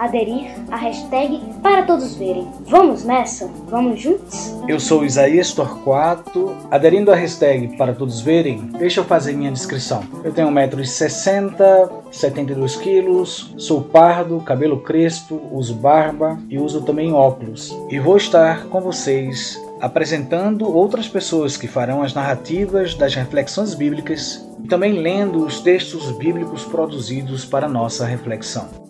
aderir à hashtag para todos verem. Vamos nessa? Vamos juntos? Eu sou Isaías Torquato. Aderindo à hashtag para todos verem, deixa eu fazer minha descrição. Eu tenho 1,60m, 72 quilos, sou pardo, cabelo crespo, uso barba e uso também óculos. E vou estar com vocês apresentando outras pessoas que farão as narrativas das reflexões bíblicas e também lendo os textos bíblicos produzidos para nossa reflexão.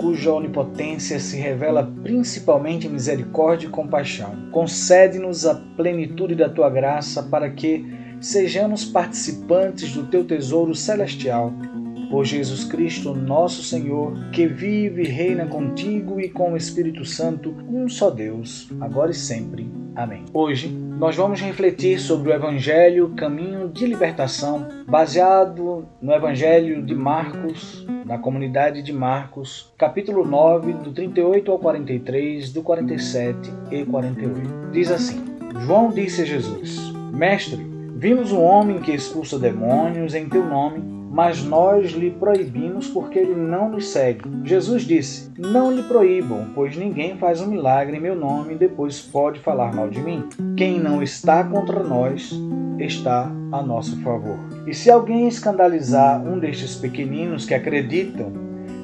Cuja onipotência se revela principalmente em misericórdia e compaixão, concede-nos a plenitude da tua graça para que sejamos participantes do teu tesouro celestial. Por Jesus Cristo, nosso Senhor, que vive e reina contigo e com o Espírito Santo, um só Deus, agora e sempre. Amém. Hoje nós vamos refletir sobre o Evangelho Caminho de Libertação, baseado no Evangelho de Marcos, na comunidade de Marcos, capítulo 9, do 38 ao 43, do 47 e 48. Diz assim: João disse a Jesus: Mestre, vimos um homem que expulsa demônios em teu nome mas nós lhe proibimos porque ele não nos segue. Jesus disse: Não lhe proíbam, pois ninguém faz um milagre em meu nome e depois pode falar mal de mim. Quem não está contra nós está a nosso favor. E se alguém escandalizar um destes pequeninos que acreditam,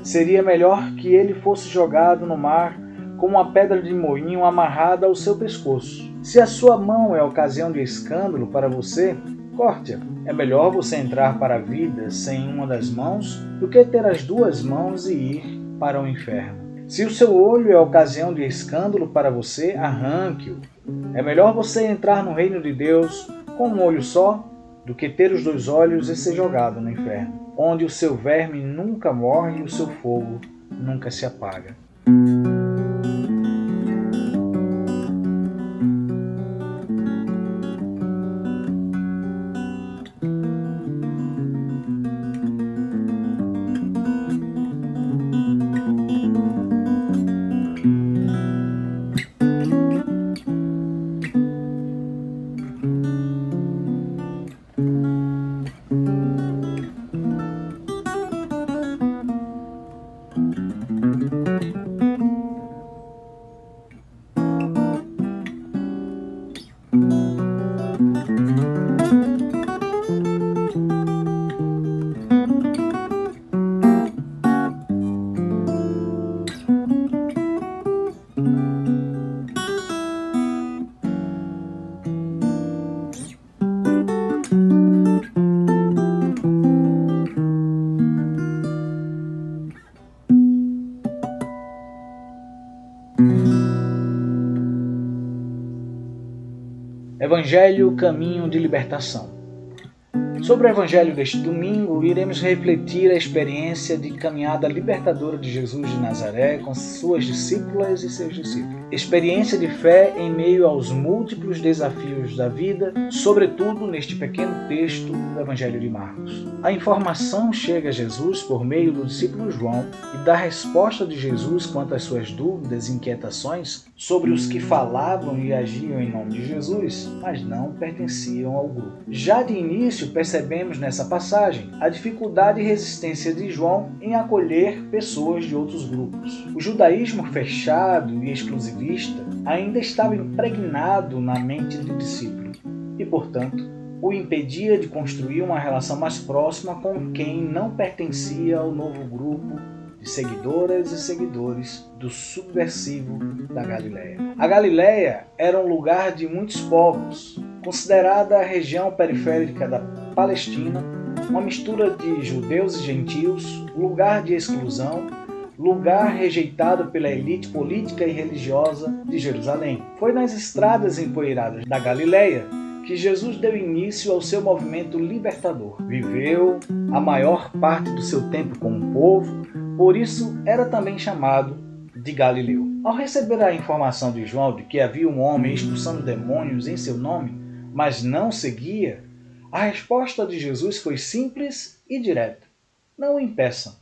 seria melhor que ele fosse jogado no mar com uma pedra de moinho amarrada ao seu pescoço. Se a sua mão é ocasião de escândalo para você, É melhor você entrar para a vida sem uma das mãos do que ter as duas mãos e ir para o inferno. Se o seu olho é ocasião de escândalo para você, arranque-o. É melhor você entrar no reino de Deus com um olho só do que ter os dois olhos e ser jogado no inferno, onde o seu verme nunca morre e o seu fogo nunca se apaga. Evangelho Caminho de Libertação. Sobre o Evangelho deste domingo, iremos refletir a experiência de caminhada libertadora de Jesus de Nazaré com suas discípulas e seus discípulos. experiência de fé em meio aos múltiplos desafios da vida, sobretudo neste pequeno texto do Evangelho de Marcos. A informação chega a Jesus por meio do discípulo João e da resposta de Jesus quanto às suas dúvidas e inquietações sobre os que falavam e agiam em nome de Jesus, mas não pertenciam ao grupo. Já de início percebemos nessa passagem a dificuldade e resistência de João em acolher pessoas de outros grupos. O judaísmo fechado e exclusivista ainda estava impregnado na mente do discípulo e, portanto, o impedia de construir uma relação mais próxima com quem não pertencia ao novo grupo de seguidoras e seguidores do subversivo da Galiléia. A Galiléia era um lugar de muitos povos, considerada a região periférica da Palestina, uma mistura de judeus e gentios, lugar de exclusão, lugar rejeitado pela elite política e religiosa de Jerusalém. Foi nas estradas empoeiradas da Galiléia que Jesus deu início ao seu movimento libertador. Viveu a maior parte do seu tempo com o povo, por isso era também chamado de Galileu. Ao receber a informação de João de que havia um homem expulsando demônios em seu nome, mas não seguia, a resposta de Jesus foi simples e direta: Não o impeçam.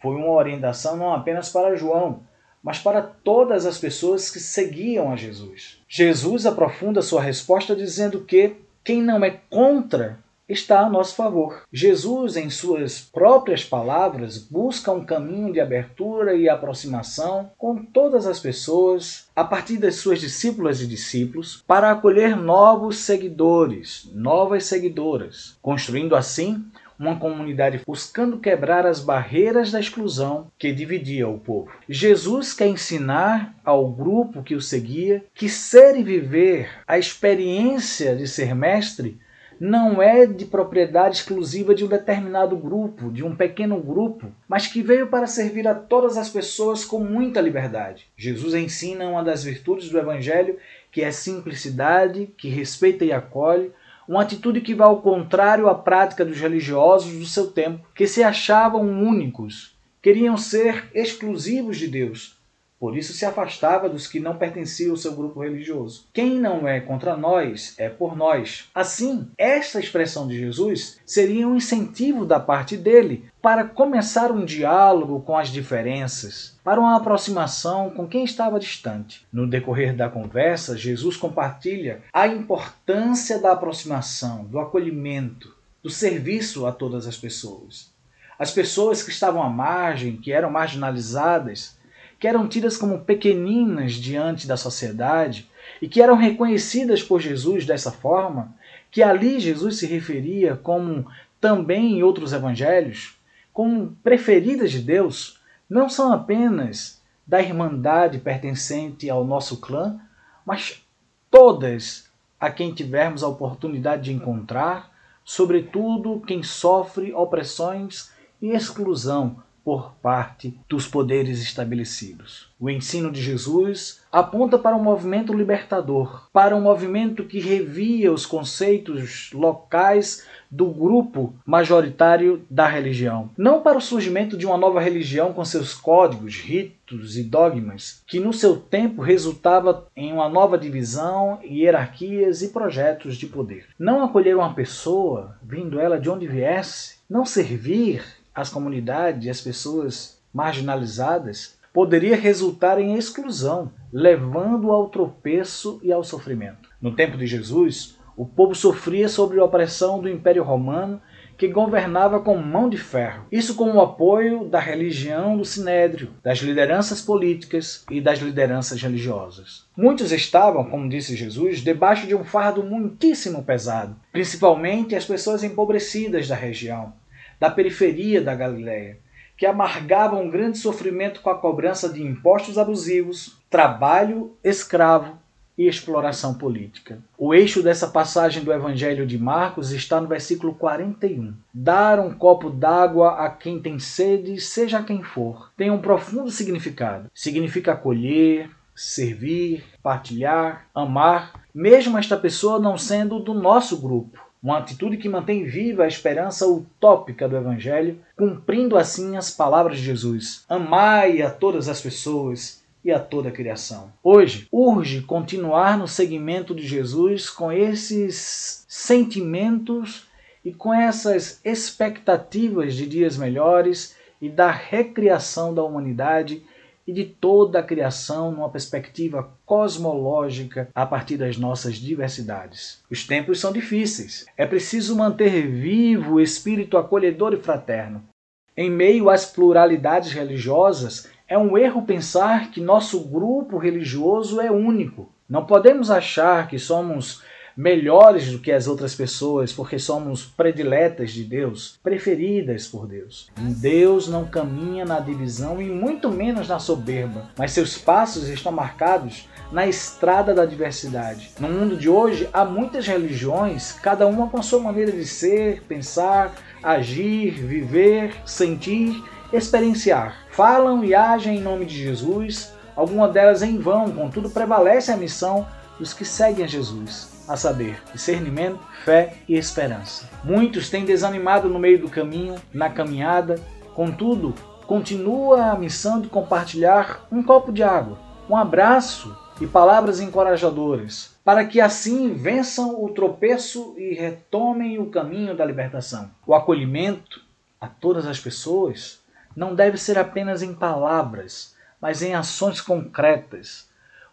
Foi uma orientação não apenas para João, mas para todas as pessoas que seguiam a Jesus. Jesus aprofunda sua resposta dizendo que quem não é contra está a nosso favor. Jesus, em suas próprias palavras, busca um caminho de abertura e aproximação com todas as pessoas, a partir das suas discípulas e discípulos, para acolher novos seguidores, novas seguidoras, construindo assim uma comunidade buscando quebrar as barreiras da exclusão que dividia o povo. Jesus quer ensinar ao grupo que o seguia que ser e viver a experiência de ser mestre não é de propriedade exclusiva de um determinado grupo, de um pequeno grupo, mas que veio para servir a todas as pessoas com muita liberdade. Jesus ensina uma das virtudes do Evangelho, que é simplicidade, que respeita e acolhe, uma atitude que vai ao contrário à prática dos religiosos do seu tempo, que se achavam únicos, queriam ser exclusivos de Deus. Por isso se afastava dos que não pertenciam ao seu grupo religioso. Quem não é contra nós é por nós. Assim, esta expressão de Jesus seria um incentivo da parte dele para começar um diálogo com as diferenças, para uma aproximação com quem estava distante. No decorrer da conversa, Jesus compartilha a importância da aproximação, do acolhimento, do serviço a todas as pessoas. As pessoas que estavam à margem, que eram marginalizadas, que eram tidas como pequeninas diante da sociedade e que eram reconhecidas por Jesus dessa forma, que ali Jesus se referia como também em outros evangelhos, como preferidas de Deus não são apenas da irmandade pertencente ao nosso clã, mas todas a quem tivermos a oportunidade de encontrar, sobretudo quem sofre opressões e exclusão por parte dos poderes estabelecidos. O ensino de Jesus aponta para um movimento libertador, para um movimento que revia os conceitos locais do grupo majoritário da religião. Não para o surgimento de uma nova religião com seus códigos, ritos e dogmas, que no seu tempo resultava em uma nova divisão, hierarquias e projetos de poder. Não acolher uma pessoa, vindo ela de onde viesse, não servir as comunidades e as pessoas marginalizadas, poderia resultar em exclusão, levando ao tropeço e ao sofrimento. No tempo de Jesus, o povo sofria sob a opressão do Império Romano, que governava com mão de ferro. Isso com o apoio da religião do Sinédrio, das lideranças políticas e das lideranças religiosas. Muitos estavam, como disse Jesus, debaixo de um fardo muitíssimo pesado, principalmente as pessoas empobrecidas da região, da periferia da Galiléia, que amargavam um grande sofrimento com a cobrança de impostos abusivos, trabalho escravo e exploração política. O eixo dessa passagem do Evangelho de Marcos está no versículo 41. Dar um copo d'água a quem tem sede, seja quem for, tem um profundo significado. Significa acolher, servir, partilhar, amar, mesmo esta pessoa não sendo do nosso grupo. Uma atitude que mantém viva a esperança utópica do Evangelho, cumprindo assim as palavras de Jesus: Amai a todas as pessoas e a toda a criação. Hoje, urge continuar no segmento de Jesus com esses sentimentos e com essas expectativas de dias melhores e da recriação da humanidade e de toda a criação numa perspectiva cosmológica a partir das nossas diversidades. Os tempos são difíceis. É preciso manter vivo o espírito acolhedor e fraterno. Em meio às pluralidades religiosas, é um erro pensar que nosso grupo religioso é único. Não podemos achar que somos melhores do que as outras pessoas porque somos prediletas de Deus, preferidas por Deus. Deus não caminha na divisão e muito menos na soberba, mas seus passos estão marcados na estrada da diversidade. No mundo de hoje há muitas religiões, cada uma com sua maneira de ser, pensar, agir, viver, sentir, experienciar. Falam e agem em nome de Jesus, algumas delas em vão, contudo prevalece a missão dos que seguem a Jesus a saber, discernimento, fé e esperança. Muitos têm desanimado no meio do caminho, na caminhada, contudo, continua a missão de compartilhar um copo de água, um abraço e palavras encorajadoras, para que assim vençam o tropeço e retomem o caminho da libertação. O acolhimento a todas as pessoas não deve ser apenas em palavras, mas em ações concretas,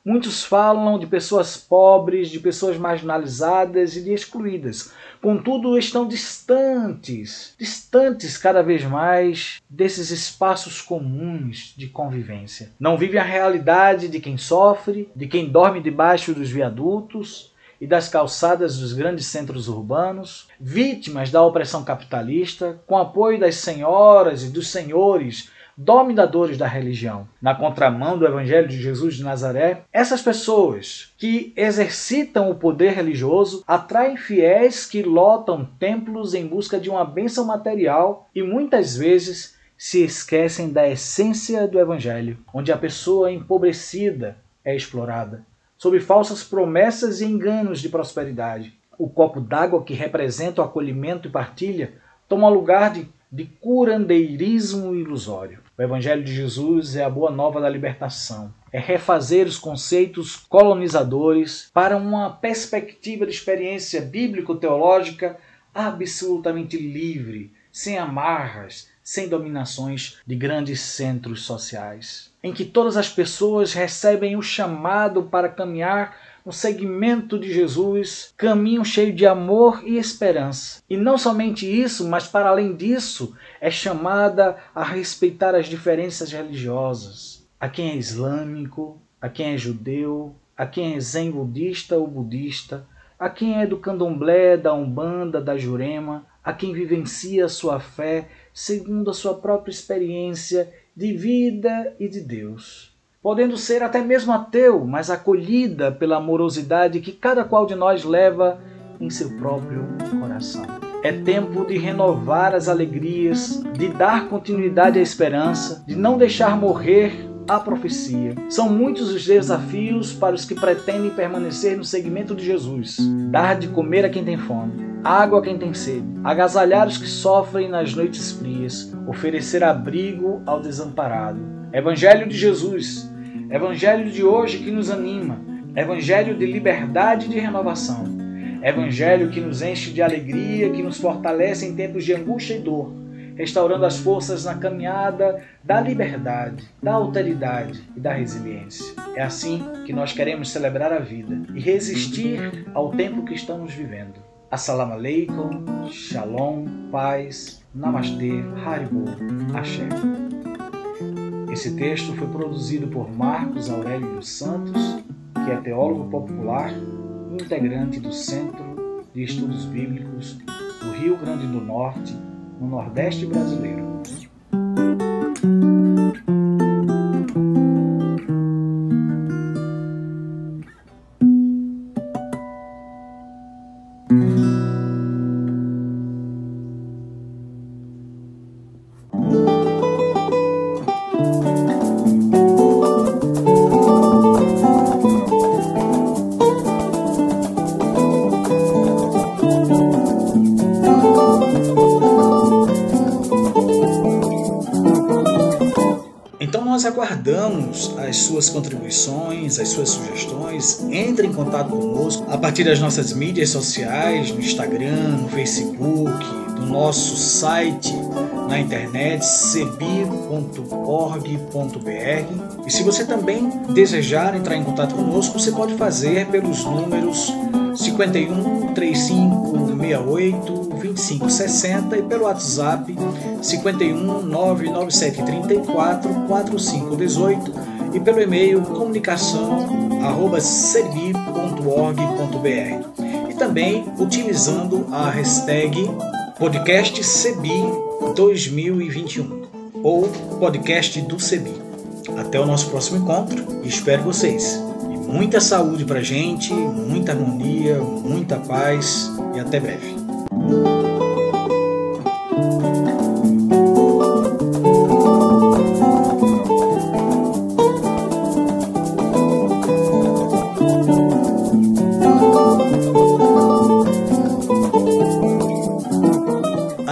Muitos falam de pessoas pobres, de pessoas marginalizadas e de excluídas. Contudo, estão distantes, distantes cada vez mais desses espaços comuns de convivência. Não vivem a realidade de quem sofre, de quem dorme debaixo dos viadutos e das calçadas dos grandes centros urbanos, vítimas da opressão capitalista, com apoio das senhoras e dos senhores dominadores da religião. Na contramão do Evangelho de Jesus de Nazaré, essas pessoas que exercitam o poder religioso atraem fiéis que lotam templos em busca de uma bênção material e muitas vezes se esquecem da essência do Evangelho, onde a pessoa empobrecida é explorada, sob falsas promessas e enganos de prosperidade. O copo d'água que representa o acolhimento e partilha toma lugar de, de curandeirismo ilusório. O Evangelho de Jesus é a boa nova da libertação. É refazer os conceitos colonizadores para uma perspectiva de experiência bíblico-teológica absolutamente livre, sem amarras, sem dominações de grandes centros sociais, em que todas as pessoas recebem o chamado para caminhar no segmento de Jesus, caminho cheio de amor e esperança. E não somente isso, mas para além disso, é chamada a respeitar as diferenças religiosas. A quem é islâmico, a quem é judeu, a quem é zen budista ou budista, a quem é do candomblé, da umbanda, da jurema, a quem vivencia sua fé segundo a sua própria experiência de vida e de Deus podendo ser até mesmo ateu, mas acolhida pela amorosidade que cada qual de nós leva em seu próprio coração. É tempo de renovar as alegrias, de dar continuidade à esperança, de não deixar morrer a profecia. São muitos os desafios para os que pretendem permanecer no segmento de Jesus: dar de comer a quem tem fome, água a quem tem sede, agasalhar os que sofrem nas noites frias, oferecer abrigo ao desamparado. Evangelho de Jesus, Evangelho de hoje que nos anima, Evangelho de liberdade e de renovação, Evangelho que nos enche de alegria, que nos fortalece em tempos de angústia e dor, restaurando as forças na caminhada da liberdade, da alteridade e da resiliência. É assim que nós queremos celebrar a vida e resistir ao tempo que estamos vivendo. Assalamu alaikum, shalom, paz, namastê, haribo, axé. Esse texto foi produzido por Marcos Aurélio dos Santos, que é teólogo popular e integrante do Centro de Estudos Bíblicos do Rio Grande do Norte, no Nordeste brasileiro. As suas contribuições, as suas sugestões. Entre em contato conosco a partir das nossas mídias sociais, no Instagram, no Facebook, no nosso site na internet cebi.org.br. E se você também desejar entrar em contato conosco, você pode fazer pelos números 51 35 68 25 60 e pelo WhatsApp 51 997 34 45 18 e pelo e-mail comunicação@cebi.org.br e também utilizando a hashtag podcast CEBI 2021 ou podcast do CEBI. Até o nosso próximo encontro espero vocês. Muita saúde pra gente, muita harmonia, muita paz e até breve.